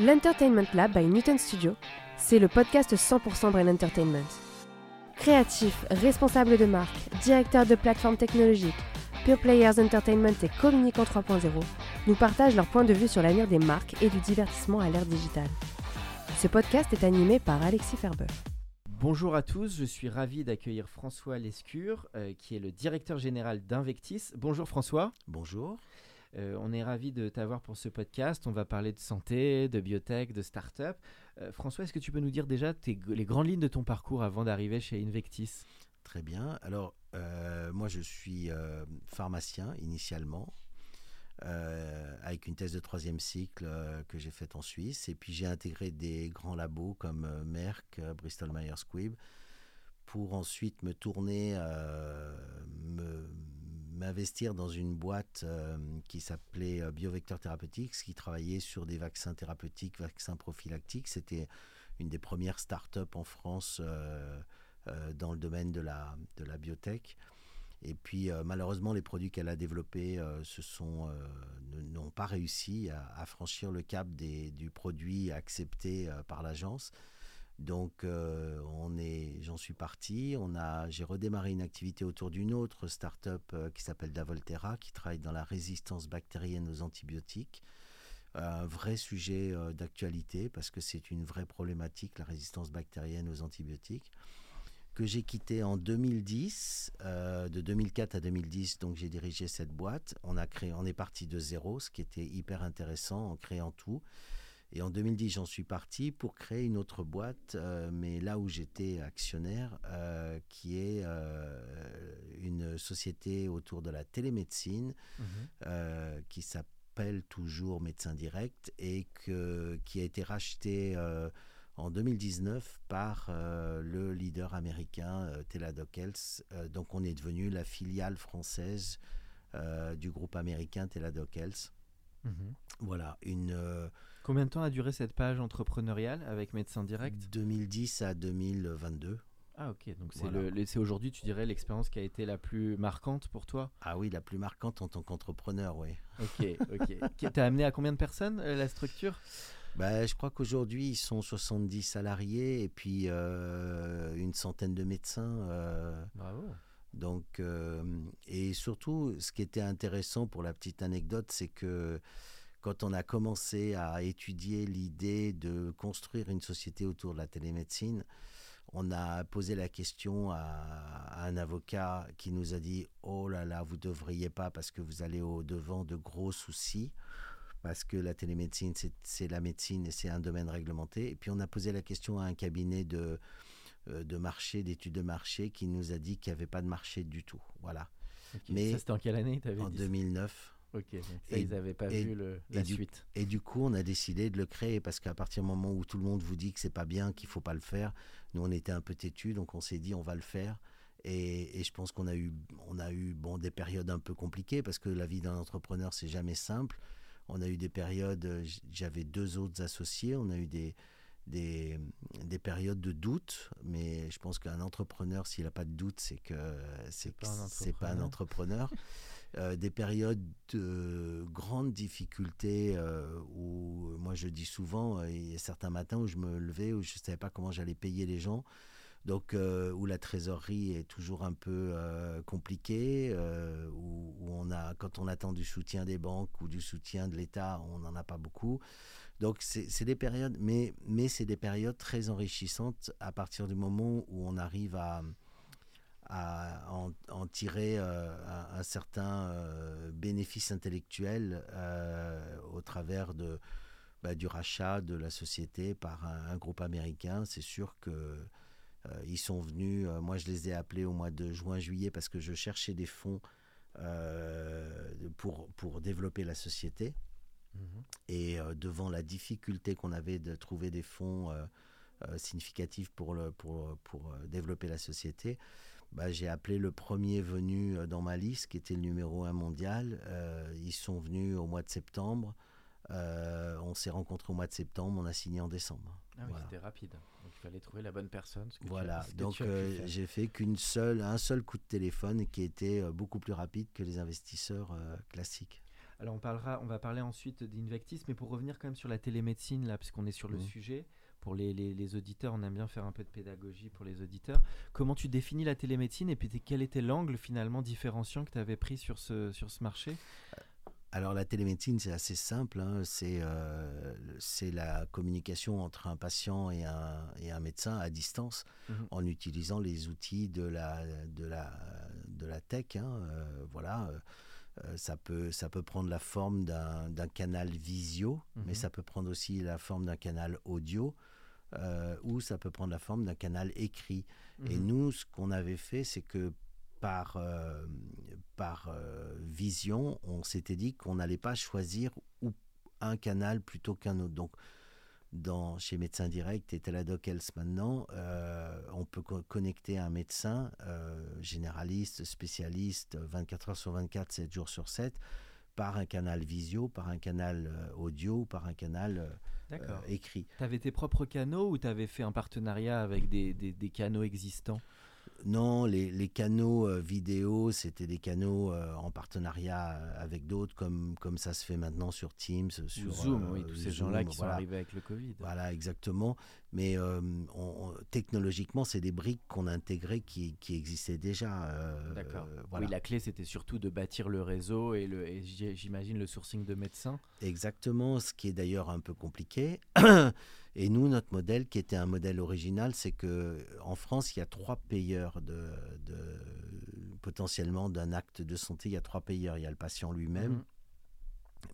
L'Entertainment Lab by Newton Studio, c'est le podcast 100% Brain Entertainment. Créatifs, responsables de marque, directeurs de plateformes technologiques, Pure Players Entertainment et Communicant 3.0 nous partagent leur point de vue sur l'avenir des marques et du divertissement à l'ère digitale. Ce podcast est animé par Alexis Ferber. Bonjour à tous, je suis ravi d'accueillir François Lescure, euh, qui est le directeur général d'Invectis. Bonjour François. Bonjour. Euh, on est ravi de t'avoir pour ce podcast. On va parler de santé, de biotech, de start-up. Euh, François, est-ce que tu peux nous dire déjà les grandes lignes de ton parcours avant d'arriver chez Invectis? Très bien. Alors, euh, moi, je suis pharmacien initialement, avec une thèse de troisième cycle que j'ai faite en Suisse. Et puis, j'ai intégré des grands labos comme Merck, Bristol Myers Squibb, pour ensuite me tourner, m'investir dans une boîte euh, qui s'appelait euh, Biovector Therapeutics, qui travaillait sur des vaccins thérapeutiques, vaccins prophylactiques. C'était une des premières startups en France euh, dans le domaine de la, de biotech. Et puis malheureusement, les produits qu'elle a développés n'ont pas réussi à, franchir le cap des, du produit accepté par l'agence. Donc euh, on est, j'en suis parti. On a, j'ai redémarré une activité autour d'une autre start-up euh, qui s'appelle Davolterra, qui travaille dans la résistance bactérienne aux antibiotiques. Un vrai sujet euh, d'actualité parce que c'est une vraie problématique, la résistance bactérienne aux antibiotiques que j'ai quitté en 2010, euh, de 2004 à 2010, donc j'ai dirigé cette boîte. On a créé, on est parti de zéro, ce qui était hyper intéressant en créant tout. Et en 2010, j'en suis parti pour créer une autre boîte, euh, mais là où j'étais actionnaire, euh, qui est euh, une société autour de la télémédecine, euh, qui s'appelle toujours Médecin Direct et que, qui a été racheté euh, en 2019 par euh, le leader américain euh, Teladoc Health. Euh, donc on est devenu la filiale française du groupe américain Teladoc Health. Mhm. Voilà, une Combien de temps a duré cette page entrepreneuriale avec Médecin Direct 2010 à 2022. Ah ok, donc c'est Voilà. c'est aujourd'hui, tu dirais, l'expérience qui a été la plus marquante pour toi Ah oui, la plus marquante en tant qu'entrepreneur, oui. Ok, ok. Qui t'a amené à combien de personnes euh, la structure? Ben, je crois qu'aujourd'hui, ils sont 70 salariés et puis euh, une centaine de médecins. euh, Bravo. Donc, euh, et surtout, ce qui était intéressant pour la petite anecdote, c'est que quand on a commencé à étudier l'idée de construire une société autour de la télémédecine, on a posé la question à, à un avocat qui nous a dit Oh là là, vous ne devriez pas parce que vous allez au-devant de gros soucis, parce que la télémédecine, c'est- la médecine et c'est un domaine réglementé. Et puis on a posé la question à un cabinet de, euh, de marché, d'études de marché, qui nous a dit qu'il n'y avait pas de marché du tout. Voilà. Mais ça c'était en quelle année En dit ça? 2009. Ok, ça, Et- ils n'avaient pas et- vu le- et la du- suite. Et du coup, on a décidé de le créer parce qu'à partir du moment où tout le monde vous dit que c'est pas bien, qu'il faut pas le faire, nous on était un peu têtus, donc on s'est dit on va le faire. Et, et je pense qu'on a eu, on a eu bon des périodes un peu compliquées parce que la vie d'un entrepreneur c'est jamais simple. On a eu des périodes, euh, j'avais deux autres associés, on a eu des des, des périodes de doute, mais je pense qu'un entrepreneur, s'il n'a pas de doute, c'est que c'est que pas un c'est pas un entrepreneur. Euh, des périodes de grandes difficultés euh, où moi je dis souvent, euh, il y a certains matins où je me levais où je ne savais pas comment j'allais payer les gens. Donc, euh, où la trésorerie est toujours un peu euh, compliquée, euh, où, on a, quand on attend du soutien des banques ou du soutien de l'État, on n'en a pas beaucoup. Donc, c'est c'est des périodes, mais, mais c'est des périodes très enrichissantes à partir du moment où on arrive à, à en, en tirer euh, un, un certain euh, bénéfice intellectuel euh, au travers de, bah, du rachat de la société par un, un groupe américain. C'est sûr que ils sont venus, moi je les ai appelés au mois de juin-juillet parce que je cherchais des fonds euh, pour, pour développer la société. Mhm. Et euh, devant la difficulté qu'on avait de trouver des fonds euh, significatifs pour, le, pour, pour développer la société, bah, j'ai appelé le premier venu euh, dans ma liste, qui était le numéro un mondial. Euh, ils sont venus au mois de septembre. Euh, on s'est rencontrés au mois de septembre, on a signé en décembre. Ah oui, Voilà. c'était rapide. Donc il fallait trouver la bonne personne. ce que tu as- Voilà, ce donc euh, j'ai fait qu'une seule, un seul coup de téléphone qui était beaucoup plus rapide que les investisseurs euh, classiques. Alors on parlera, on va parler ensuite d'Invectis, mais pour revenir quand même sur la télémédecine là, puisqu'on est sur le Mhm. sujet. Pour les, les- les auditeurs, on aime bien faire un peu de pédagogie pour les auditeurs. Comment tu définis la télémédecine et puis quel était l'angle finalement différenciant que tu avais pris sur ce, sur ce marché? Alors la télémédecine, c'est assez simple. hein. C'est euh, c'est la communication entre un patient et un, et un médecin à distance Mhm. en utilisant les outils de la, de la, de la tech. hein. Euh, voilà. euh, ça, peut, ça peut prendre la forme d'un canal visio, Mhm. mais ça peut prendre aussi la forme d'un canal audio. Euh, ou ça peut prendre la forme d'un canal écrit. Et Mhm. nous, ce qu'on avait fait, c'est que par, euh, par euh, vision, on s'était dit qu'on n'allait pas choisir ou un canal plutôt qu'un autre. Donc, dans, chez Médecin Direct et Teladoc Health maintenant, euh, on peut co- connecter un médecin euh, généraliste, spécialiste, 24 heures sur 24, 7 jours sur 7, par un canal visio, par un canal euh, audio, par un canal euh, euh, écrit. Tu avais tes propres canaux ou tu avais fait un partenariat avec des, des- des canaux existants? Non, les, les canaux euh, vidéo, c'était des canaux euh, en partenariat euh, avec d'autres, comme, comme ça se fait maintenant sur Teams, sur Zoom, oui, tous ces gens-là qui voilà. sont arrivés avec le Covid. Voilà, exactement. Mais on- on- technologiquement, c'est des briques qu'on a intégrées qui, qui existaient déjà. D'accord. voilà. Oui, la clé c'était surtout de bâtir le réseau et, le, et j'imagine le sourcing de médecins. Exactement, ce qui est d'ailleurs un peu compliqué. Et nous, notre modèle, qui était un modèle original, c'est que en France, il y a trois payeurs de, de- potentiellement d'un acte de santé. Il y a trois payeurs. Il y a le patient lui-même, Mhm.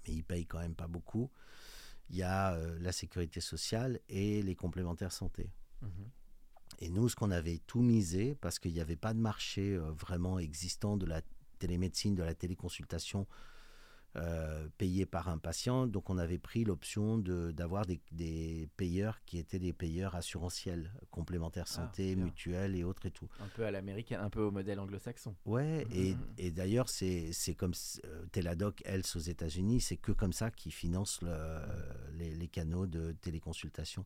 mais il paye quand même pas beaucoup. Il y a euh, la sécurité sociale et les complémentaires santé. Mhm. Et nous, ce qu'on avait tout misé, parce qu'il n'y avait pas de marché euh, vraiment existant de la télémédecine, de la téléconsultation euh, payée par un patient, donc on avait pris l'option de- d'avoir des, des payeurs qui étaient des payeurs assurantiels, complémentaires Ah, santé, bien. mutuelles et autres et tout. Un peu à l'américaine, un peu au modèle anglo-saxon. Ouais, et, Mhm. et d'ailleurs, c'est comme euh, Teladoc, Health aux États-Unis, c'est que comme ça qu'ils financent le- les, les canaux de téléconsultation.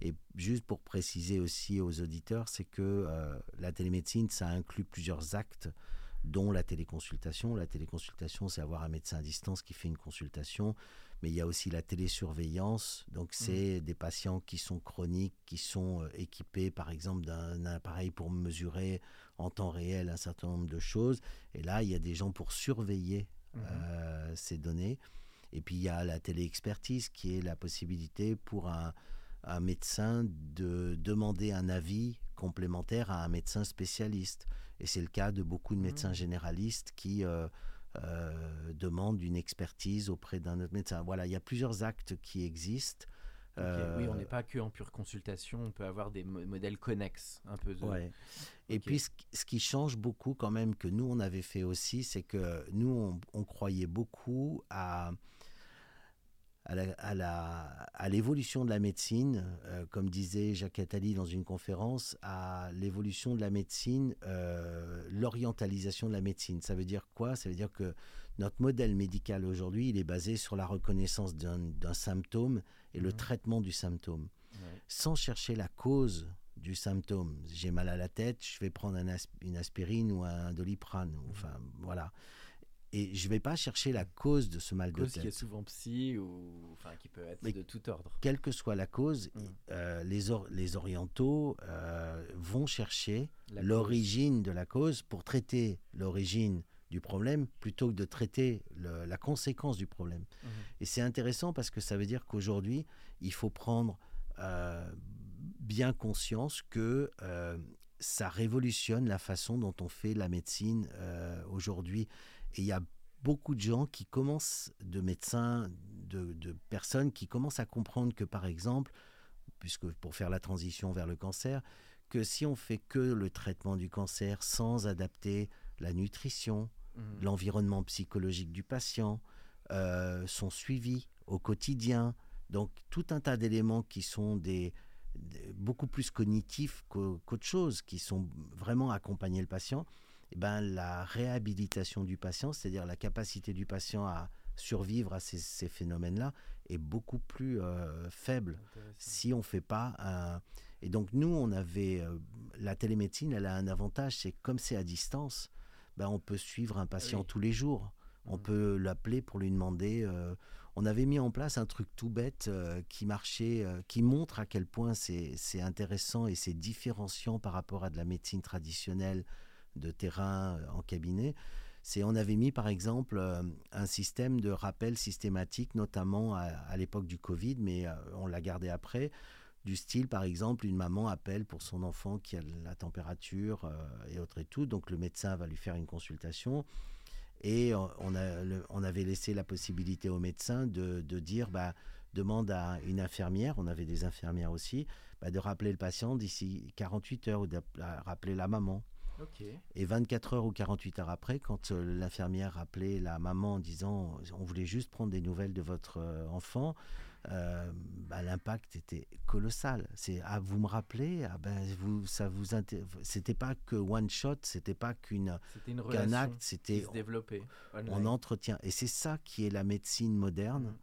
Et juste pour préciser aussi aux auditeurs, c'est que euh, la télémédecine, ça inclut plusieurs actes, dont la téléconsultation. La téléconsultation, c'est avoir un médecin à distance qui fait une consultation, mais il y a aussi la télésurveillance. Donc, c'est des patients qui sont chroniques, qui sont euh, équipés, par exemple, d'un appareil pour mesurer en temps réel un certain nombre de choses. Et là, il y a des gens pour surveiller Mhm. euh, ces données. Et puis, il y a la téléexpertise qui est la possibilité pour un, un médecin de demander un avis complémentaire à un médecin spécialiste. Et c'est le cas de beaucoup de médecins Mhm. généralistes qui euh, euh, demandent une expertise auprès d'un autre médecin. Voilà, il y a plusieurs actes qui existent. Euh, Oui, on n'est pas que en pure consultation, on peut avoir des mo- modèles connexes, un peu. de- Ouais. Et puis, ce, qui- ce qui change beaucoup quand même que nous, on avait fait aussi, c'est que nous, on, on croyait beaucoup à, à l'évolution de la médecine, euh, comme disait Jacques Attali dans une conférence, à l'évolution de la médecine, euh, l'orientalisation de la médecine. Ça veut dire quoi? Ça veut dire que notre modèle médical aujourd'hui, il est basé sur la reconnaissance d'un symptôme et le Mhm. traitement du symptôme sans chercher la cause du symptôme. J'ai mal à la tête, je vais prendre un une aspirine ou un doliprane. ou- Enfin, voilà. Et je vais pas chercher la cause de ce mal de Cause qui est tête. souvent psy ou enfin qui peut être Mais- de tout ordre. Quelle que soit la cause, Mm. euh, les, or- les orientaux euh, vont chercher l'origine de la cause pour traiter l'origine du problème plutôt que de traiter le- la conséquence du problème. Mhm. Et c'est intéressant parce que ça veut dire qu'aujourd'hui, il faut prendre euh, bien conscience que ça révolutionne la façon dont on fait la médecine aujourd'hui. Et il y a beaucoup de gens qui commencent, de médecins, de, de personnes qui commencent à comprendre que, par exemple, puisque pour faire la transition vers le cancer, que si on fait que le traitement du cancer sans adapter la nutrition, Mhm. l'environnement psychologique du patient, euh, son suivi au quotidien. Donc tout un tas d'éléments qui sont des, beaucoup plus cognitifs qu'autre chose, qui sont vraiment accompagner le patient. Eh ben, la réhabilitation du patient, c'est-à-dire la capacité du patient à survivre à ces, phénomènes-là, est beaucoup plus euh, faible si on ne fait pas un... Et donc nous, on avait... Euh, la télémédecine, elle a un avantage, c'est comme c'est à distance, ben, on peut suivre un patient tous les jours. On mmh. peut l'appeler pour lui demander... Euh, on avait mis en place un truc tout bête qui marchait, qui montre à quel point c'est intéressant et c'est différenciant par rapport à de la médecine traditionnelle de terrain euh, en cabinet. C'est on avait mis par exemple un système de rappel systématique, notamment à, l'époque du Covid, mais on l'a gardé après du style, par exemple, une maman appelle pour son enfant qui a la température et autres et tout, donc le médecin va lui faire une consultation. Et on, a, on avait laissé la possibilité au médecin de, de, dire, bah, demande à une infirmière, on avait des infirmières aussi, bah, de rappeler le patient d'ici 48 heures ou de rappeler la maman. Et 24 heures ou 48 heures après, quand euh, l'infirmière rappelait la maman en disant on voulait juste prendre des nouvelles de votre euh, enfant, euh, bah, l'impact était colossal. C'est ah vous me rappelez? Ah ben vous ça vous c'était pas que one shot, c'était pas qu'une qu'un acte, c'était on, entretient et c'est ça qui est la médecine moderne mm.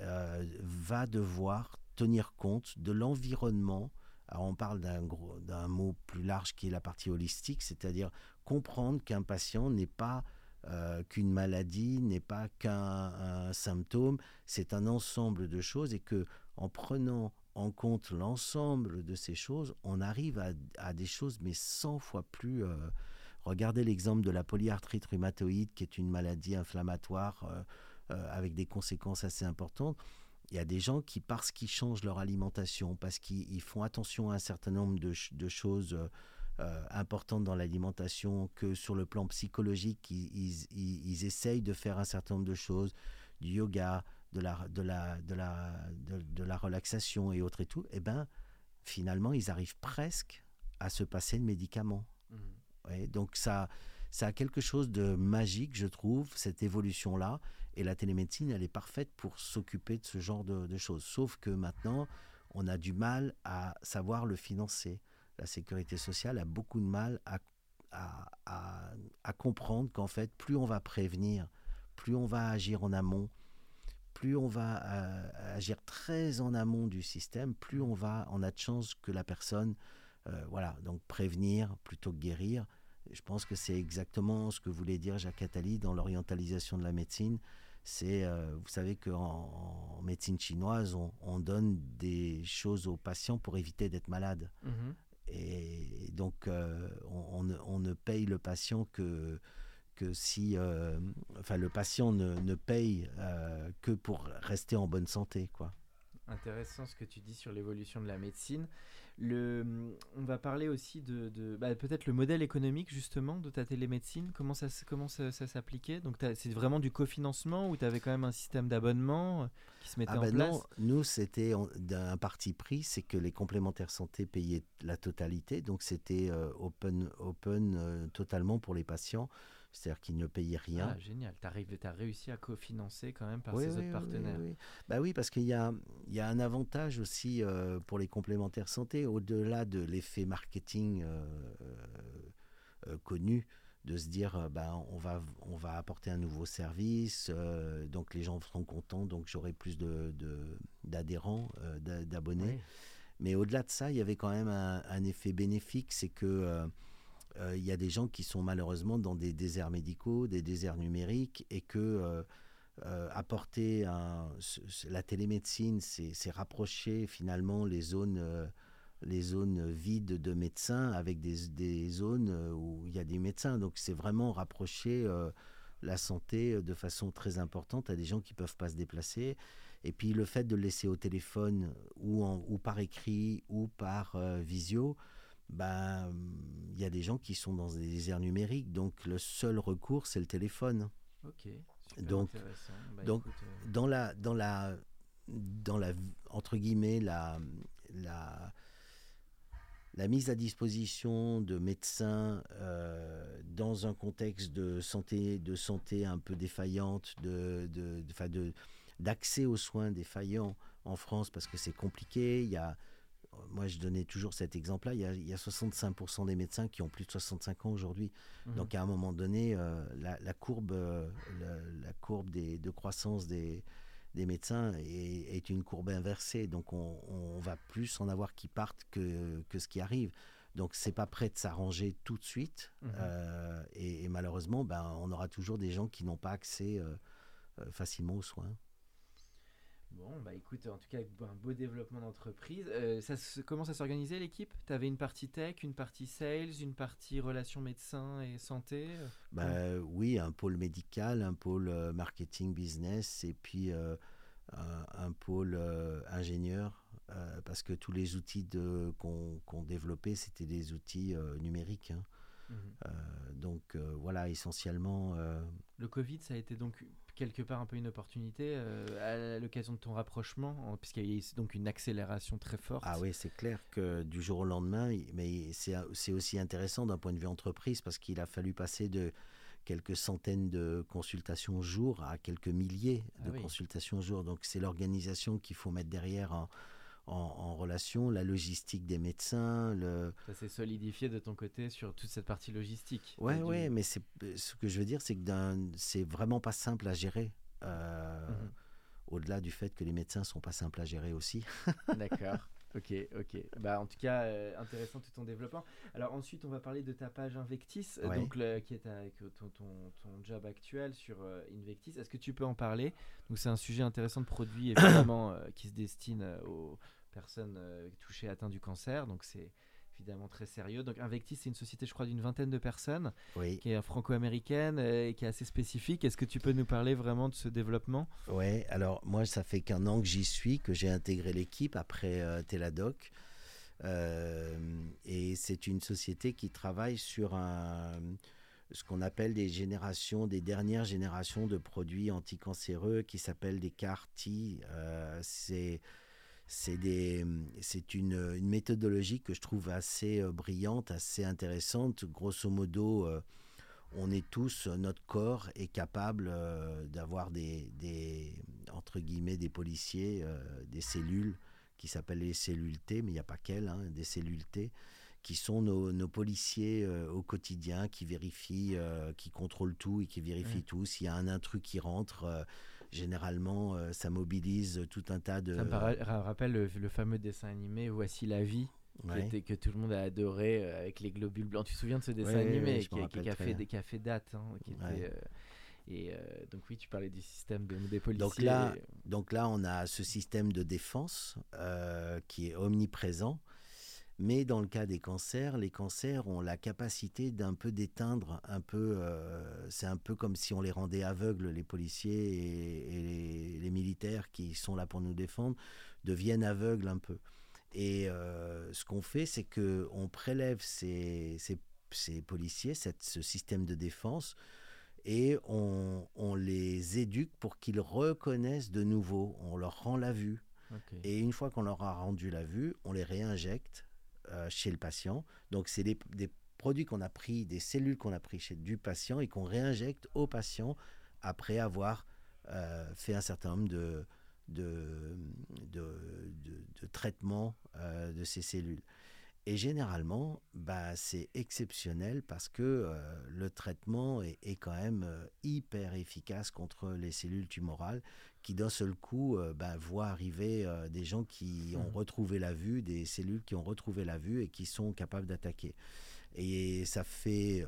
euh, va devoir tenir compte de l'environnement. Alors on parle d'un mot plus large qui est la partie holistique, c'est-à-dire comprendre qu'un patient n'est pas euh, qu'une maladie n'est pas qu'un symptôme, c'est un ensemble de choses et que en prenant en compte l'ensemble de ces choses, on arrive à, des choses mais 100 fois plus. Euh, regardez l'exemple de la polyarthrite rhumatoïde, qui est une maladie inflammatoire euh, avec des conséquences assez importantes. Il y a des gens qui, parce qu'ils changent leur alimentation, parce qu'ils font attention à un certain nombre de, de choses euh, importante dans l'alimentation, que sur le plan psychologique, ils, ils, essayent de faire un certain nombre de choses, du yoga, de la, de la, de la, de, la relaxation et autres et tout, et eh ben finalement, ils arrivent presque à se passer de médicaments. Mmh. donc ça, ça a quelque chose de magique, je trouve, cette évolution-là. Et la télémédecine, elle est parfaite pour s'occuper de ce genre de, choses. Sauf que maintenant, on a du mal à savoir le financer la sécurité sociale a beaucoup de mal à, à, comprendre qu'en fait, plus on va prévenir, plus on va agir en amont, plus on va euh, agir très en amont du système, plus on va, on a de chances que la personne, euh, voilà, donc prévenir plutôt que guérir. Je pense que c'est exactement ce que voulait dire Jacques Attali dans l'orientalisation de la médecine. C'est, euh, vous savez qu'en en médecine chinoise, on, donne des choses aux patients pour éviter d'être malade. Mhm. Et donc, euh, on, ne paye le patient que, que si. Euh, enfin, le patient ne, paye euh, que pour rester en bonne santé, quoi. Intéressant ce que tu dis sur l'évolution de la médecine. Le, on va parler aussi de, de bah, peut-être le modèle économique justement de ta télémédecine. Comment ça, comment ça, s'appliquait? Donc c'est vraiment du cofinancement ou tu avais quand même un système d'abonnement euh, qui se mettait ah en ben place? Non, nous c'était un parti pris, c'est que les complémentaires santé payaient la totalité, donc c'était euh, open, open euh, totalement pour les patients c'est-à-dire qu'ils ne payaient rien. Ah, génial, tu as réussi à cofinancer quand même par ces autres partenaires. Oui, bah oui, parce qu'il y a, y a un avantage aussi euh, pour les complémentaires santé, au-delà de l'effet marketing euh, euh, connu, de se dire ben, on, va, on va apporter un nouveau service, donc les gens seront contents, donc j'aurai plus d'adhérents, de, d'abonnés. Mais au-delà de ça, il y avait quand même un, un effet bénéfique, c'est que euh, il y a des gens qui sont malheureusement dans des déserts médicaux, des déserts numériques, et que euh, euh, apporter la télémédecine, c'est rapprocher finalement les zones, les zones vides de médecins avec des, des, zones où il y a des médecins. Donc c'est vraiment rapprocher la santé de façon très importante à des gens qui peuvent pas se déplacer. Et puis le fait de le laisser au téléphone ou par écrit ou par visio, ben, il y a des gens qui sont dans des déserts numériques, donc le seul recours, c'est le téléphone. Ok. donc, bah, donc euh, dans la, dans la, dans la, entre guillemets, la, la, la mise à disposition de médecins euh, dans un contexte de santé, de santé un peu défaillante, de, de, de, de d'accès aux soins défaillants en France parce que c'est compliqué. Il y a, moi, je donnais toujours cet exemple-là. Il, y a 65% des médecins qui ont plus de 65 ans aujourd'hui. Mhm. Donc, à un moment donné, euh, la, courbe, euh, la, courbe des, de croissance des, des médecins est, une courbe inversée. Donc, on, va plus en avoir qui partent que, que ce qui arrive. Donc, c'est pas prêt de s'arranger tout de suite. Mhm. Euh, et, malheureusement, ben, on aura toujours des gens qui n'ont pas accès facilement aux soins. Bon, bah écoute, en tout cas, un beau développement d'entreprise. Euh, ça se, comment ça s'organisait l'équipe? Tu avais une partie tech, une partie sales, une partie relations médecins et santé euh, bah, Oui, un pôle médical, un pôle euh, marketing business et puis un, pôle ingénieur. parce que tous les outils qu'on développait, c'était des outils numériques. Hein. Mhm. donc voilà, essentiellement. Le Covid, ça a été donc quelque part un peu une opportunité euh, à l'occasion de ton rapprochement, puisqu'il y a eu donc une accélération très forte. Ah oui, c'est clair que du jour au lendemain, mais c'est aussi intéressant d'un point de vue entreprise, parce qu'il a fallu passer de quelques centaines de consultations jour à quelques milliers ah de consultations au jour. Donc c'est l'organisation qu'il faut mettre derrière en, en, relation, la logistique des médecins. Le... Ça s'est solidifié de ton côté sur toute cette partie logistique. Ouais, ouais, mais c'est ce que je veux dire, c'est que c'est vraiment pas simple à gérer. Euh, mhm. Au-delà du fait que les médecins sont pas simples à gérer aussi. D'accord. Ok, ok. Bah, en tout cas, euh, intéressant tout ton développement. Alors ensuite, on va parler de ta page Invectis, euh, donc qui est avec ton, ton, ton, job actuel sur Invectis. Est-ce que tu peux en parler? Donc c'est un sujet intéressant de produit évidemment qui se destine aux personnes euh, touchées, atteintes du cancer. Donc c'est évidemment très sérieux. Donc Invectis, c'est une société, je crois, d'une vingtaine de personnes, qui est franco-américaine euh, et qui est assez spécifique. Est-ce que tu peux nous parler vraiment de ce développement? Oui, alors moi, ça fait qu'un an que j'y suis, que j'ai intégré l'équipe après euh, Teladoc. et c'est une société qui travaille sur un, ce qu'on appelle des générations, des dernières générations de produits anticancéreux qui s'appellent des CAR-T. c'est c'est une, une, méthodologie que je trouve assez euh, brillante, assez intéressante. Grosso modo, euh, on est tous, euh, notre corps est capable d'avoir des, des, entre guillemets, des policiers, des cellules qui s'appellent les cellules T, mais il n'y a pas qu'elles, hein, des cellules T, qui sont nos, nos policiers au quotidien, qui vérifient, qui contrôlent tout et qui vérifient tout. S'il y a un intrus qui rentre généralement, euh, ça mobilise tout un tas de. Ça me rappelle le, fameux dessin animé Voici la vie. que tout le monde a adoré euh, avec les globules blancs. Tu te souviens de ce dessin animé qui, a fait, date hein, euh, Et donc oui, tu parlais du système de, des policiers. Donc là, donc là, on a ce système de défense qui est omniprésent mais dans le cas des cancers, les cancers ont la capacité d'un peu d'éteindre un peu. Euh, c'est un peu comme si on les rendait aveugles, les policiers et, les, militaires qui sont là pour nous défendre deviennent aveugles un peu. Et euh, ce qu'on fait, c'est que on prélève ces, ces, policiers, cette, ce système de défense, et on, on les éduque pour qu'ils reconnaissent de nouveau. On leur rend la vue. Et une fois qu'on leur a rendu la vue, on les réinjecte euh, chez le patient. Donc, c'est des, produits qu'on a pris, des cellules qu'on a pris chez du patient et qu'on réinjecte au patient après avoir euh, fait un certain nombre de, de, de, traitements euh, de ces cellules. Et généralement, bah, c'est exceptionnel parce que le traitement est, quand même hyper efficace contre les cellules tumorales qui d'un seul coup euh, bah, voient arriver euh, des gens qui ont mmh. retrouvé la vue, des cellules qui ont retrouvé la vue et qui sont capables d'attaquer. Et ça fait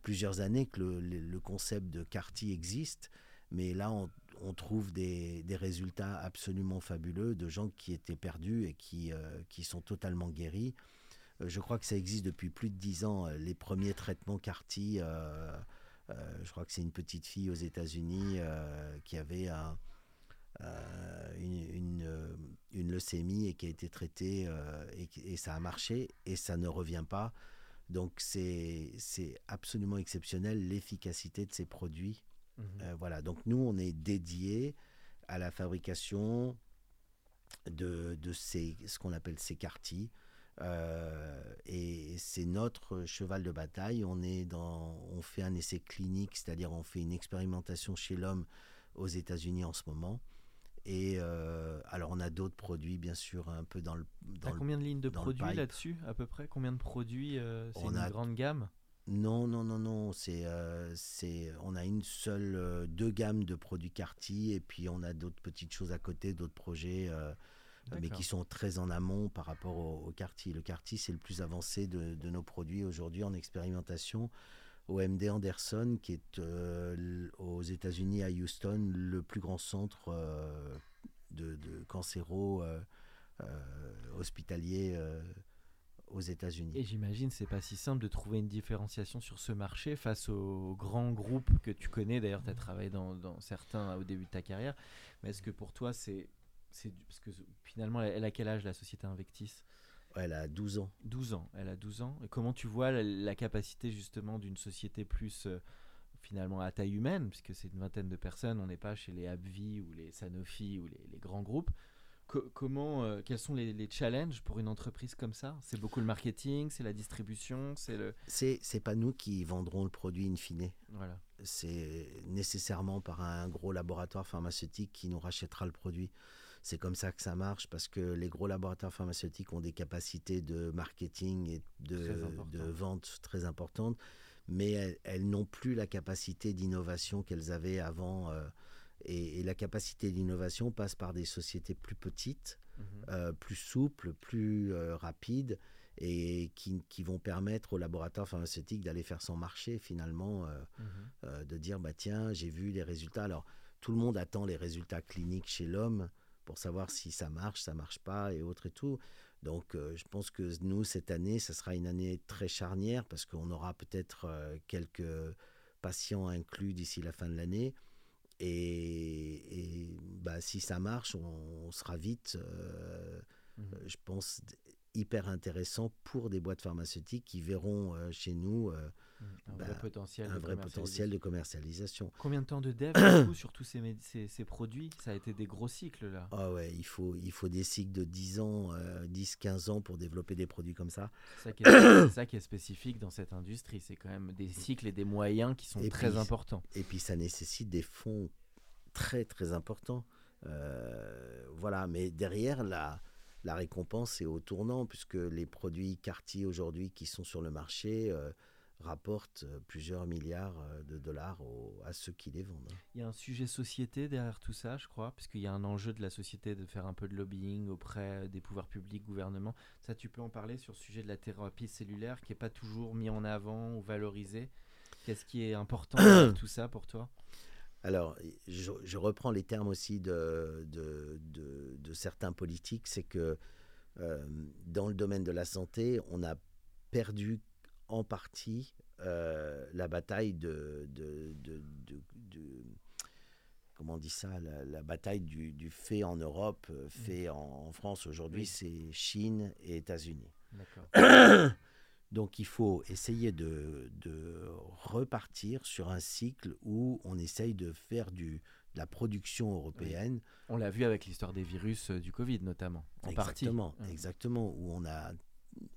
plusieurs années que le, concept de CAR-T existe, mais là on, trouve des, résultats absolument fabuleux de gens qui étaient perdus et qui, euh, qui sont totalement guéris. je crois que ça existe depuis plus de dix ans. Les premiers traitements CAR-T, je crois que c'est une petite fille aux États-Unis qui avait un euh, une, euh, une, leucémie et qui a été traitée euh, et, ça a marché et ça ne revient pas. Donc c'est absolument exceptionnel l'efficacité de ces produits. Mhm. voilà, donc nous on est dédié à la fabrication de, de ces, ce qu'on appelle ces quartiers. et c'est notre cheval de bataille. On, est dans, on fait un essai clinique, c'est-à-dire on fait une expérimentation chez l'homme aux États-Unis en ce moment. Et alors, on a d'autres produits, bien sûr, un peu dans le. Dans combien de lignes de produits là-dessus, à peu près? Combien de produits C'est une grande gamme? Non, non, non, non. C'est, c'est, on a une seule, deux gammes de produits Carty et puis on a d'autres petites choses à côté, d'autres projets, mais qui sont très en amont par rapport au, au Carty. Le Carty, c'est le plus avancé de, de nos produits aujourd'hui en expérimentation au MD Anderson, qui est aux États-Unis à Houston, le plus grand centre de, de cancéro hospitalier aux États-Unis. Et j'imagine c'est pas si simple de trouver une différenciation sur ce marché face aux grands groupes que tu connais. D'ailleurs, tu as travaillé dans, certains au début de ta carrière. Mais est-ce que pour toi, c'est. Parce que finalement, elle a quel âge la société Invectis? Elle a 12 ans. 12 ans, elle a 12 ans. Et comment tu vois la, capacité justement d'une société plus euh, finalement à taille humaine, puisque c'est une vingtaine de personnes, on n'est pas chez les AbbVie ou les Sanofi ou les grands groupes, comment, euh, quels sont les, challenges pour une entreprise comme ça? C'est beaucoup le marketing, c'est la distribution, c'est le. C'est c'est pas nous qui vendrons le produit in fine. Voilà. C'est nécessairement par un gros laboratoire pharmaceutique qui nous rachètera le produit. C'est comme ça que ça marche parce que les gros laboratoires pharmaceutiques ont des capacités de marketing et de, de vente très importantes, mais elles, n'ont plus la capacité d'innovation qu'elles avaient avant. Euh, et, la capacité d'innovation passe par des sociétés plus petites, mhm. euh, plus souples, plus euh, rapides et qui, qui, vont permettre aux laboratoires pharmaceutiques d'aller faire son marché finalement, euh, mhm. de dire bah tiens j'ai vu les résultats. Alors tout le monde attend les résultats cliniques chez l'homme pour savoir si ça marche, ça marche pas et autres et tout. Donc je pense que nous cette année, ça sera une année très charnière parce qu'on aura peut-être quelques patients inclus d'ici la fin de l'année. Et, bah, si ça marche, on, sera vite, euh, mmh. je pense, hyper intéressant pour des boîtes pharmaceutiques qui verront euh, chez nous euh, mmh. un, vrai, bah, potentiel, un de vrai potentiel de commercialisation. Combien de temps de dev sur tous ces, ces, produits? Ça a été des gros cycles là Ah ouais, il faut, il faut des cycles de 10 ans, 10-15 ans pour développer des produits comme ça. C'est ça, ça, qui est spécifique dans cette industrie, c'est quand même des cycles et des moyens qui sont très importants. Et puis ça nécessite des fonds très très important. Euh, voilà, mais derrière la, la récompense est au tournant puisque les produits Cartier aujourd'hui qui sont sur le marché euh, rapportent euh, plusieurs milliards de dollars à ceux qui les vendent. Il y a un sujet société derrière tout ça, je crois, puisqu'il y a un enjeu de la société de faire un peu de lobbying auprès des pouvoirs publics, gouvernements. Ça, tu peux en parler sur le sujet de la thérapie cellulaire qui n'est pas toujours mis en avant ou valorisé. Qu'est-ce qui est important dans tout ça pour toi? Alors, je, reprends les termes aussi de, de, certains politiques, c'est que euh, dans le domaine de la santé, on a perdu en partie euh, la bataille de, comment on dit ça, la, bataille du, fait en Europe, euh, fait en, en, France aujourd'hui, c'est Chine et États-Unis. Donc il faut essayer de, repartir sur un cycle où on essaye de faire du, de la production européenne. On l'a vu avec l'histoire des virus euh, du Covid notamment, en exactement, partie. Exactement, où on a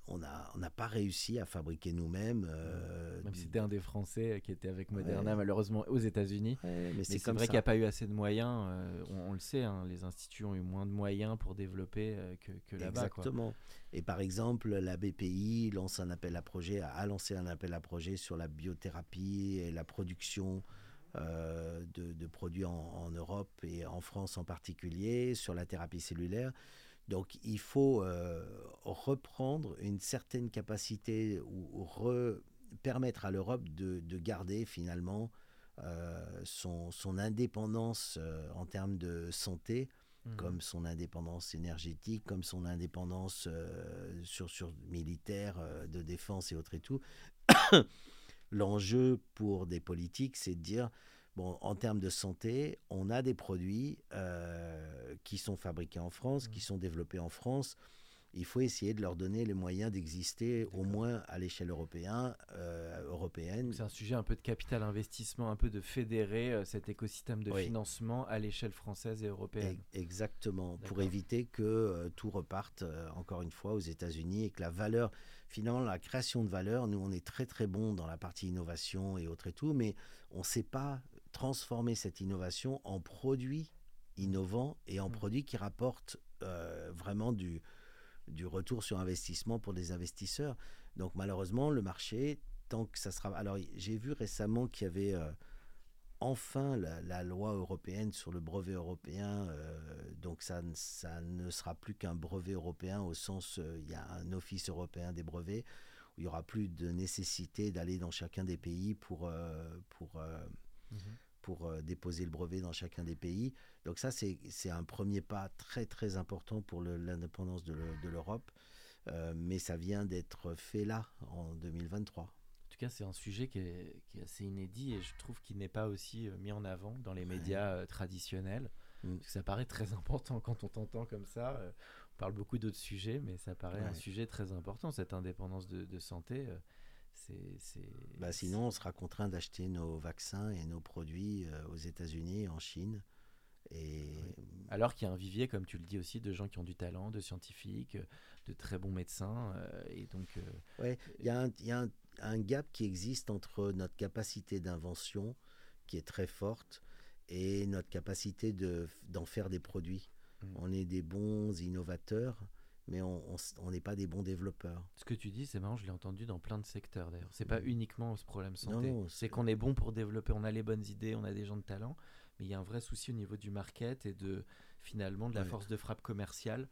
on n'a on pas réussi à fabriquer nous-mêmes. Euh, Même c'était un des Français qui était avec Moderna, malheureusement, aux États-Unis. mais, c'est vrai qu'il n'y a pas eu assez de moyens. Euh, on, le sait, hein, les instituts ont eu moins de moyens pour développer euh, que, que là-bas. Exactement. Et par exemple, la BPI lance un appel à projet, a lancé un appel à projet sur la biothérapie et la production. de, produits en, en, Europe et en France en particulier, sur la thérapie cellulaire. Donc il faut euh, reprendre une certaine capacité ou, permettre à l'Europe de, garder finalement euh, son, indépendance euh, en termes de santé, mmh. comme son indépendance énergétique, comme son indépendance sur, sur militaire, de défense et autres et tout. L'enjeu pour des politiques, c'est de dire Bon, en termes de santé, on a des produits euh, qui sont fabriqués en France, qui mmh. sont développés en France. Il faut essayer de leur donner les moyens d'exister, au moins à l'échelle européenne. Euh, européenne. C'est un sujet un peu de capital investissement, un peu de fédérer euh, cet écosystème de financement à l'échelle française et européenne. exactement, pour éviter que tout reparte, encore une fois, aux États-Unis et que la valeur, finalement, la création de valeur, nous, on est très très bon dans la partie innovation et autres et tout, mais on ne sait pas transformer cette innovation en produit innovants et en Mm. produits qui rapportent euh, vraiment du, du retour sur investissement pour des investisseurs. Donc malheureusement, le marché, tant que ça sera... Alors j'ai vu récemment qu'il y avait euh, enfin la, la loi européenne sur le brevet européen. euh, donc ça, ne- ça ne sera plus qu'un brevet européen au sens, euh, il y a un office européen des brevets, où il n'y aura plus de nécessité d'aller dans chacun des pays pour... pour Mhm. Pour euh, déposer le brevet dans chacun des pays. Donc ça, c'est un premier pas très très important pour l'indépendance de le- de l'Europe. Euh, mais ça vient d'être fait là, en 2023. En tout cas, c'est un sujet qui est, qui est assez inédit et je trouve qu'il n'est pas aussi euh, mis en avant dans les médias traditionnels. Mm. Parce que ça paraît très important quand on t'entend comme ça. on parle beaucoup d'autres sujets, mais ça paraît un sujet très important, cette indépendance de, de santé. C'est, c'est- Bah, sinon, on sera contraint d'acheter nos vaccins et nos produits euh, aux États-Unis et en Chine. Et Alors qu'il y a un vivier, comme tu le dis aussi, de gens qui ont du talent, de scientifiques, de très bons médecins. euh, et donc, euh, Ouais, il y a, un, il y a un- un gap qui existe entre notre capacité d'invention, qui est très forte, et notre capacité de- d'en faire des produits. Mm. On est des bons innovateurs, mais on n'est pas des bons développeurs. ce que tu dis, c'est marrant, je l'ai entendu dans plein de secteurs d'ailleurs. C'est pas uniquement ce problème santé. Mm. non, c'est qu'on est bon pour développer, on a les bonnes idées, on a des gens de talent, mais il y a un vrai souci au niveau du market et de finalement de la Ouais. force de frappe commerciale.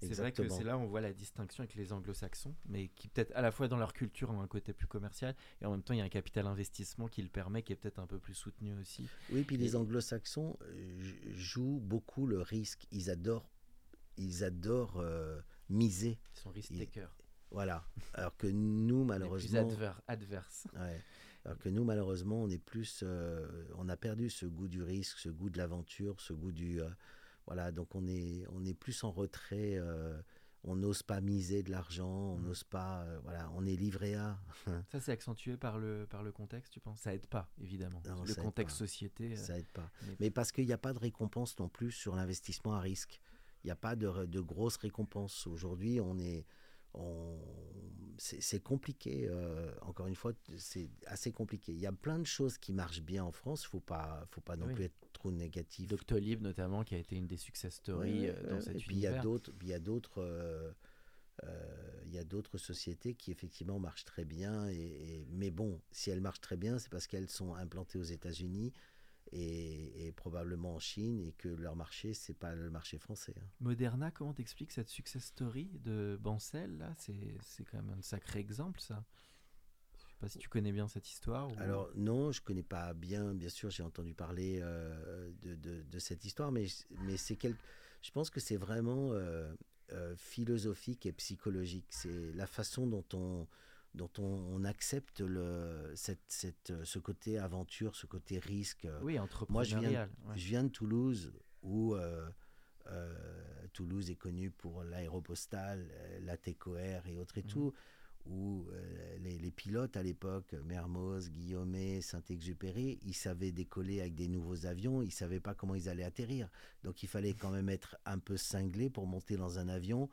C'est vrai que c'est là où on voit la distinction avec les anglo-saxons, mais qui peut-être à la fois dans leur culture ont un côté plus commercial et en même temps il y a un capital investissement qui le permet, qui est peut-être un peu plus soutenu aussi. Oui, puis Et- les anglo-saxons euh, jouent beaucoup le risque. Ils adorent, ils adorent euh, miser. Ils sont risk takers. Voilà. Alors que nous, On est plus malheureusement. adver- adverse. Ouais. Alors que nous, malheureusement, on est plus, euh, on a perdu ce goût du risque, ce goût de l'aventure, ce goût du, euh, voilà. Donc on est, on est plus en retrait. euh, on n'ose pas miser de l'argent, on Mm. n'ose pas, voilà. On est livré à. Ça c'est accentué par le, par le contexte, tu penses? Ça aide pas, évidemment. Non, le contexte société. Ça aide pas. mais- Mais parce qu'il n'y a pas de récompense non plus sur l'investissement à risque. Il n'y a pas de, grosses récompenses. Aujourd'hui, on est, on, c'est compliqué. euh, encore une fois, c'est assez compliqué. Il y a plein de choses qui marchent bien en France. Faut pas, faut pas non Oui. plus être trop négatif. Doctolib notamment qui a été une des success stories euh, dans ouais, cet Et puis il y a d'autres, il y a d'autres, euh, euh, il y a d'autres sociétés qui effectivement marchent très bien. Et, et- mais bon, si elles marchent très bien, c'est parce qu'elles sont implantées aux États-Unis et, et probablement en Chine et que leur marché c'est pas le marché français. hein. Moderna, comment t'expliques cette success story de Bancel là? C'est c'est quand même un sacré exemple ça. Je sais pas si tu connais bien cette histoire. ou- Alors non, je connais pas bien. Bien sûr, j'ai entendu parler euh, de, de- de cette histoire, mais mais c'est quel... Je pense que c'est vraiment euh, euh, philosophique et psychologique. C'est la façon dont on dont on, on accepte le, cette, cette, ce côté aventure, ce côté risque. oui, Moi, je viens, entrepreneurial. ouais. je viens de Toulouse, où euh, euh, Toulouse est connue pour l'aéropostale, euh, la TECOR et autres et Mhm. tout, où euh, les, les pilotes à l'époque, Mermoz, Guillaumet, Saint-Exupéry, ils savaient décoller avec des nouveaux avions, ils savaient pas comment ils allaient atterrir. Donc il fallait quand même être un peu cinglé pour monter dans un avion,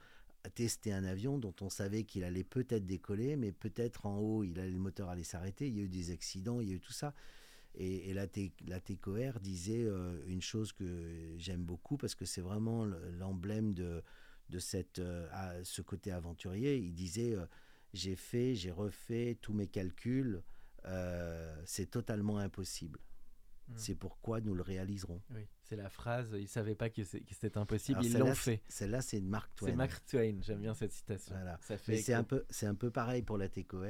tester un avion dont on savait qu'il allait peut-être décoller, mais peut-être en haut, il allait, le moteur allait s'arrêter. Il y a eu des accidents, il y a eu tout ça. Et, la, TCOR disait euh, une chose que j'aime beaucoup parce que c'est vraiment le- l'emblème de, de cette, euh, ce côté aventurier. Il disait euh, J'ai fait, j'ai refait tous mes calculs, c'est totalement impossible. Mm. C'est pourquoi nous le réaliserons. Oui, c'est la phrase. Ils savaient pas que c'était impossible, Alors, ils l'ont fait. Celle-là, c'est de Mark Twain. C'est Mark Twain. J'aime bien cette citation. Voilà. Ça fait. C'est un peu, c'est un peu pareil pour la TCOR.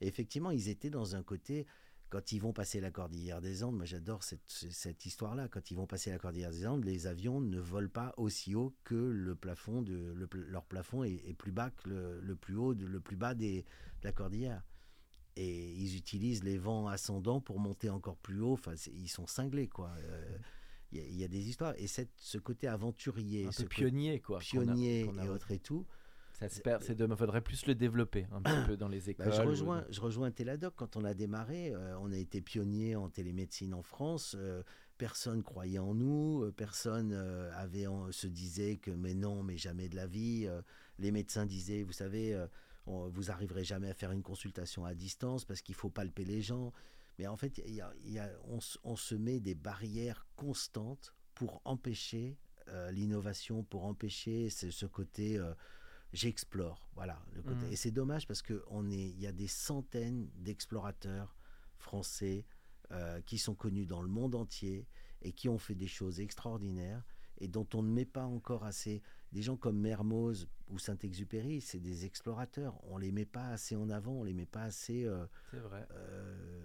Et effectivement, ils étaient dans un côté quand ils vont passer la cordillère des Andes. Moi, j'adore cette, cette histoire-là. Quand ils vont passer la cordillère des Andes, les avions ne volent pas aussi haut que le plafond de le leur plafond est, est plus bas que le, le plus haut, de- le plus bas des, de la cordillère. Et ils utilisent les vents ascendants pour monter encore plus haut. Enfin, ils sont cinglés, quoi. Euh, Il y, a- il y a des histoires. Et cette, ce côté aventurier, un ce peu pionnier quoi. a- pionnier a- et autres et tout, Ça se perd. C'est de. Faudrait plus le développer un petit peu dans les écoles. Bah, je, ou- rejoins, je rejoins Téladoc. Quand on a démarré, euh, on a été pionnier en télémédecine en France. euh, personne croyait en nous. euh, personne euh, avait en- se disait que mais non, mais jamais de la vie. euh, les médecins disaient, vous savez, euh, on- vous arriverez jamais à faire une consultation à distance parce qu'il faut palper les gens. Mais en fait, il y a- il y a- on, se- on se met des barrières constantes pour empêcher l'innovation, pour empêcher ce, côté j'explore. Voilà. Le côté. Mmh. Et c'est dommage parce qu'il y a des centaines d'explorateurs français qui sont connus dans le monde entier et qui ont fait des choses extraordinaires et dont on ne met pas encore assez. Des gens comme Mermoz ou Saint-Exupéry, c'est des explorateurs. On les met pas assez en avant, on les met pas assez. Euh, c'est vrai. Euh,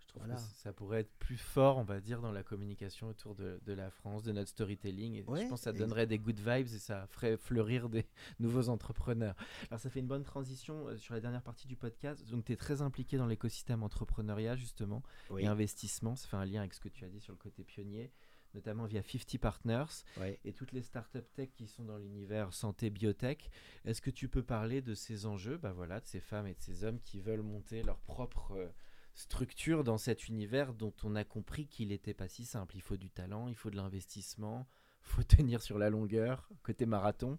je trouve que ça pourrait être plus fort, on va dire, dans la communication autour de, de la France, de notre storytelling. Et je pense que ça donnerait des good vibes et ça ferait fleurir des nouveaux entrepreneurs. Alors, ça fait une bonne transition euh, sur la dernière partie du podcast. Donc, tu es très impliqué dans l'écosystème entrepreneuriat, justement, et investissement. Ça fait un lien avec ce que tu as dit sur le côté pionnier notamment via 50 Partners et toutes les startups tech qui sont dans l'univers santé biotech. Est-ce que tu peux parler de ces enjeux, bah voilà, de ces femmes et de ces hommes qui veulent monter leur propre euh, structure dans cet univers dont on a compris qu'il n'était pas si simple? Il faut du talent, il faut de l'investissement, il faut tenir sur la longueur, côté marathon.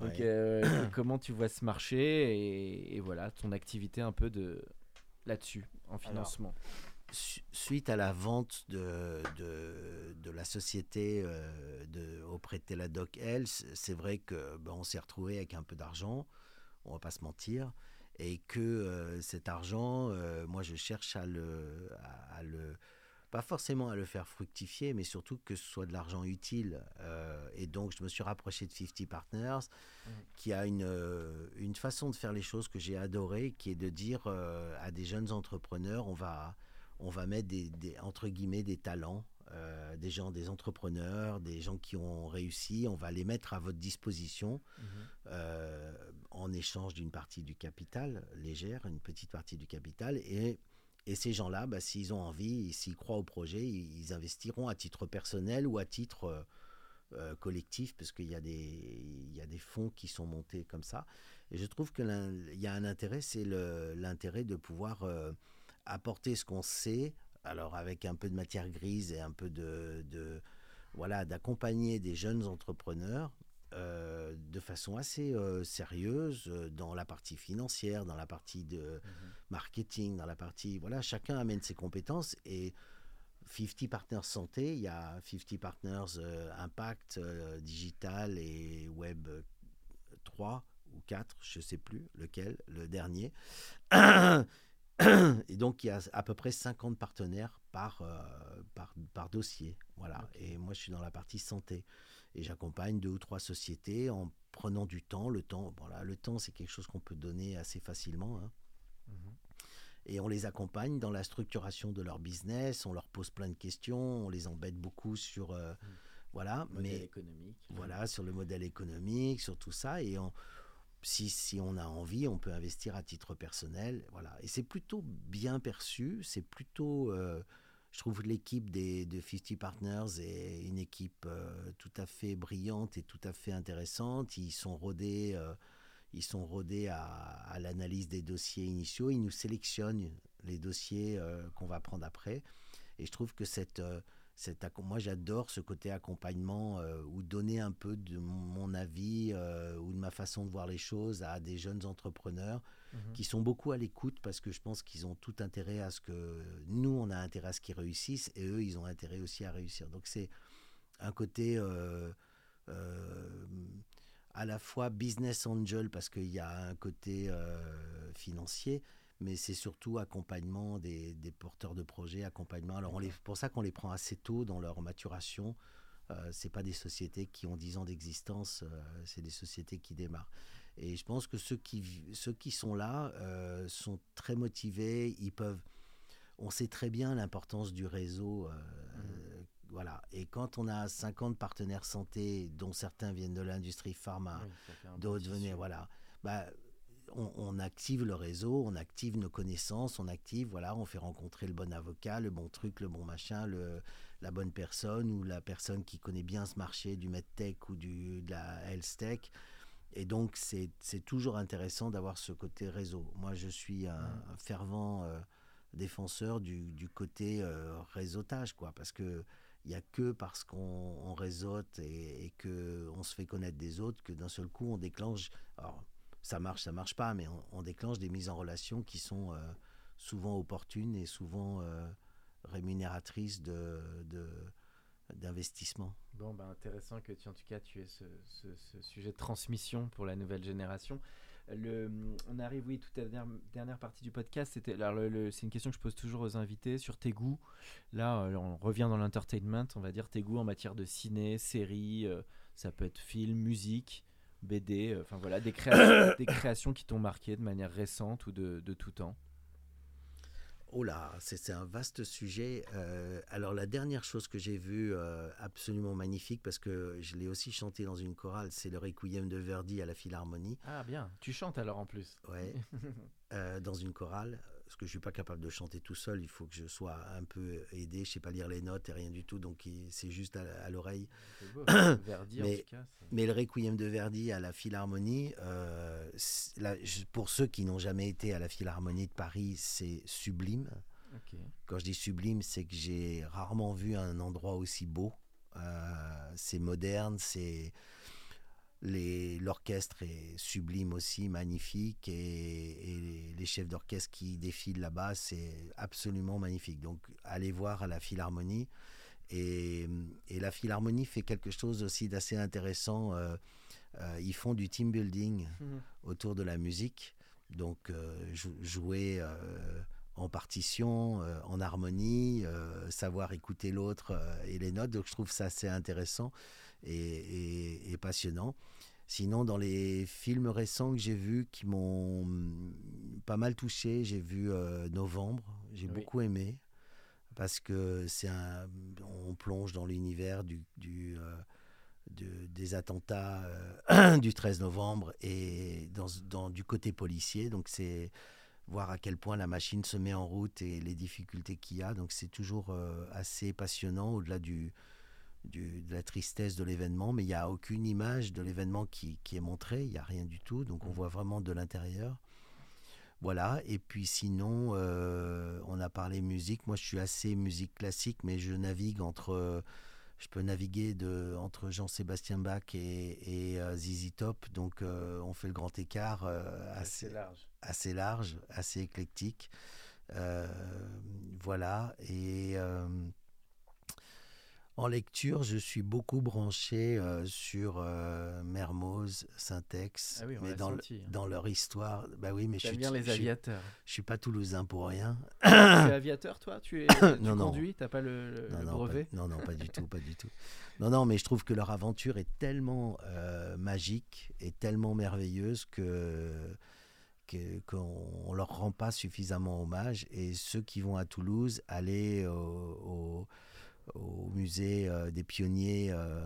Donc, euh, comment tu vois ce marché et, voilà ton activité un peu de là-dessus en financement? Suite à la vente de, de, la société euh, de, auprès de Teladoc Health, c'est vrai que ben, on s'est retrouvé avec un peu d'argent, on va pas se mentir, et que euh, cet argent, euh, moi je cherche à le, à, le, pas forcément à le faire fructifier, mais surtout que ce soit de l'argent utile. et donc je me suis rapproché de 50 Partners, mmh. qui a une, une façon de faire les choses que j'ai adoré, qui est de dire à des jeunes entrepreneurs, on va on va mettre des, entre guillemets des talents, euh, des gens, des entrepreneurs, des gens qui ont réussi, on va les mettre à votre disposition mhm. euh, en échange d'une partie du capital légère, une petite partie du capital. Et, et ces gens-là, bah, s'ils ont envie, s'ils croient au projet, ils, investiront à titre personnel ou à titre euh, collectif, parce qu'il y, a des, il y a des fonds qui sont montés comme ça. Et je trouve qu'il y a un intérêt, c'est l'intérêt de pouvoir apporter ce qu'on sait, alors avec un peu de matière grise et un peu de, voilà, d'accompagner des jeunes entrepreneurs euh, de façon assez euh, sérieuse euh, dans la partie financière, dans la partie de mhm. marketing, dans la partie voilà, chacun amène ses compétences et 50 Partners Santé, il y a 50 Partners Impact Digital et Web 3 ou 4, je ne sais plus lequel, le dernier. Et donc, il y a à peu près 50 partenaires par, euh, par, par, dossier. Voilà. Et moi, je suis dans la partie santé. Et j'accompagne deux ou trois sociétés en prenant du temps. Le temps, voilà, le temps, c'est quelque chose qu'on peut donner assez facilement. Hein. Mhm. Et on les accompagne dans la structuration de leur business. On leur pose plein de questions. On les embête beaucoup sur. Euh, mhm. Voilà, mais économique. voilà sur le modèle économique, sur tout ça, et on, si, on a envie, on peut investir à titre personnel. Voilà. Et c'est plutôt bien perçu. C'est plutôt. Euh, je trouve l'équipe des, de 50 Partners est une équipe euh, tout à fait brillante et tout à fait intéressante. Ils sont rodés, euh, ils sont rodés à l'analyse des dossiers initiaux. Ils nous sélectionnent les dossiers qu'on va prendre après. Et je trouve que cette moi j'adore ce côté accompagnement euh, ou donner un peu de mon avis euh, ou de ma façon de voir les choses à des jeunes entrepreneurs mhm. qui sont beaucoup à l'écoute parce que je pense qu'ils ont tout intérêt à ce que nous on a intérêt à ce qu'ils réussissent et eux ils ont intérêt aussi à réussir. Donc c'est un côté euh, à la fois business angel parce qu'il y a un côté financier mais c'est surtout accompagnement des, porteurs de projets, accompagnement. Alors, on les, pour ça qu'on les prend assez tôt dans leur maturation. Euh, c'est pas des sociétés qui ont 10 ans d'existence, euh, c'est des sociétés qui démarrent. Et je pense que ceux qui, ceux qui sont là euh, sont très motivés, ils peuvent... On sait très bien l'importance du réseau. Euh, mmh. Voilà. Et quand on a 50 partenaires santé, dont certains viennent de l'industrie pharma, d'autres venaient, voilà. Bah, on, active le réseau, on active nos connaissances, on active, voilà, on fait rencontrer le bon avocat, le bon truc, le bon machin, le, la bonne personne ou la personne qui connaît bien ce marché du medtech ou du, de la health tech. Et donc, c'est toujours intéressant d'avoir ce côté réseau. Moi, je suis un, fervent euh, défenseur du, côté euh, réseautage, quoi, parce que il n'y a que parce qu'on réseaute et, et qu'on se fait connaître des autres que d'un seul coup, on déclenche. Alors, ça marche, ça marche pas, mais on, déclenche des mises en relation qui sont euh, souvent opportunes et souvent euh, rémunératrices de, d'investissement. Bon, bah, intéressant que tu, en tout cas, tu aies ce, sujet de transmission pour la nouvelle génération. Le, on arrive, oui, toute la dernière, partie du podcast. C'était, c'est une question que je pose toujours aux invités sur tes goûts. Là, euh, on revient dans l'entertainment, on va dire tes goûts en matière de ciné, série, ça peut être film, musique, BD, euh, enfin voilà, des créations, des créations qui t'ont marqué de manière récente ou de, de tout temps. Oh là, c'est un vaste sujet. Euh, alors la dernière chose que j'ai vue, euh, absolument magnifique, parce que je l'ai aussi chanté dans une chorale, c'est le Requiem de Verdi à la Philharmonie. Ah bien, tu chantes alors en plus. Ouais, euh, dans une chorale parce que je suis pas capable de chanter tout seul. Il faut que je sois un peu aidé. Je sais pas lire les notes et rien du tout, donc c'est juste à, l'oreille. mais, mais, le Requiem de Verdi à la Philharmonie, euh, pour ceux qui n'ont jamais été à la Philharmonie de Paris, c'est sublime. Quand je dis sublime, c'est que j'ai rarement vu un endroit aussi beau. Euh, c'est moderne, c'est L'orchestre est sublime aussi, magnifique, et, les chefs d'orchestre qui défilent là-bas, c'est absolument magnifique. Donc allez voir à la Philharmonie. Et, la Philharmonie fait quelque chose aussi d'assez intéressant. Euh, euh, ils font du team building mhm. autour de la musique. Donc euh, jouer en partition, en harmonie, savoir écouter l'autre et les notes. Donc je trouve ça assez intéressant et, passionnant. Sinon, dans les films récents que j'ai vus qui m'ont pas mal touché, j'ai vu euh, Novembre, j'ai beaucoup aimé parce que c'est un, on plonge dans l'univers du, du euh, des attentats euh, du 13 novembre et dans, dans du côté policier. Donc c'est voir à quel point la machine se met en route et les difficultés qu'il y a. Donc c'est toujours assez passionnant au-delà du, de la tristesse de l'événement, mais il n'y a aucune image de l'événement qui, est montrée, il n'y a rien du tout, donc on mm. voit vraiment de l'intérieur. Voilà, et puis sinon, euh, on a parlé musique, moi je suis assez musique classique, mais je navigue entre, je peux naviguer de, entre Jean-Sébastien Bach et, et euh, ZZ Top, donc euh, on fait le grand écart assez, large. assez large, assez éclectique. voilà, et en lecture, je suis beaucoup branché euh, sur euh, Mermoz, Syntex, ah oui, mais dans, hein. dans, leur histoire. Bah oui, mais je suis bien les aviateurs. Je, suis pas toulousain pour rien. tu es aviateur, toi? Tu es tu non, conduis? T'as pas le, brevet? Non, non, pas du tout, pas du tout. Non, non, mais je trouve que leur aventure est tellement euh, magique et tellement merveilleuse que qu'on ne leur rend pas suffisamment hommage. Et ceux qui vont à Toulouse, aller au au musée euh, des pionniers euh,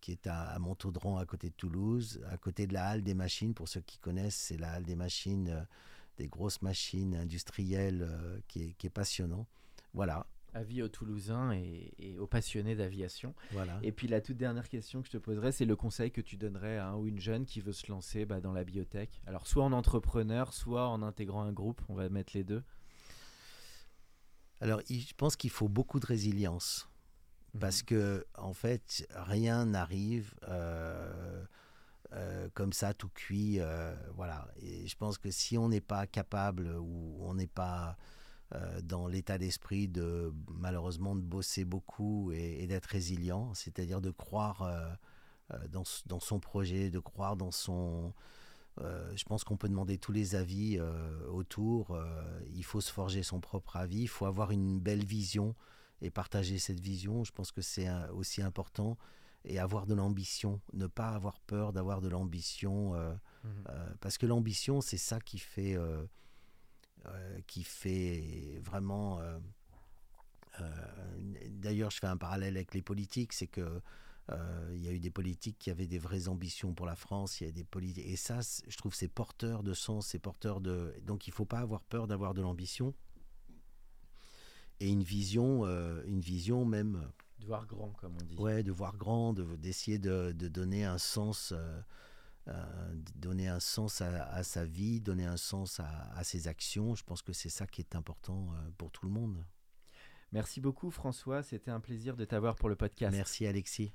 qui est à, à, Montaudran à côté de Toulouse, à côté de la halle des machines. Pour ceux qui connaissent, c'est la halle des machines, euh, des grosses machines industrielles qui est, passionnant. Voilà. Avis aux Toulousains et, aux passionnés d'aviation. Voilà. Et puis la toute dernière question que je te poserais, c'est le conseil que tu donnerais à un ou une jeune qui veut se lancer bah, dans la biotech. Alors soit en entrepreneur, soit en intégrant un groupe, on va mettre les deux. Alors, je pense qu'il faut beaucoup de résilience. Parce mhm. que, en fait, rien n'arrive euh, euh, comme ça, tout cuit. Euh, voilà. Et je pense que si on n'est pas capable ou on n'est pas dans l'état d'esprit de, malheureusement, de bosser beaucoup et, d'être résilient, c'est-à-dire de croire dans, dans, son projet, de croire dans son euh, je pense qu'on peut demander tous les avis euh, autour. Euh, il faut se forger son propre avis. Il faut avoir une belle vision et partager cette vision. Je pense que c'est aussi important. Et avoir de l'ambition. Ne pas avoir peur d'avoir de l'ambition. Mmh. parce que l'ambition, c'est ça qui fait, qui fait vraiment. D'ailleurs, je fais un parallèle avec les politiques. C'est que euh, il y a eu des politiques qui avaient des vraies ambitions pour la France. Il y a des politiques et ça, je trouve, c'est porteur de sens, c'est porteur de. Donc, il faut pas avoir peur d'avoir de l'ambition et une vision, euh, une vision même. De voir grand, comme on dit. Ouais, de voir grand, d'essayer de, de, donner un sens. Euh, donner un sens à, sa vie, donner un sens à, à, ses actions. Je pense que c'est ça qui est important pour tout le monde. Merci beaucoup François, c'était un plaisir de t'avoir pour le podcast. Merci Alexis.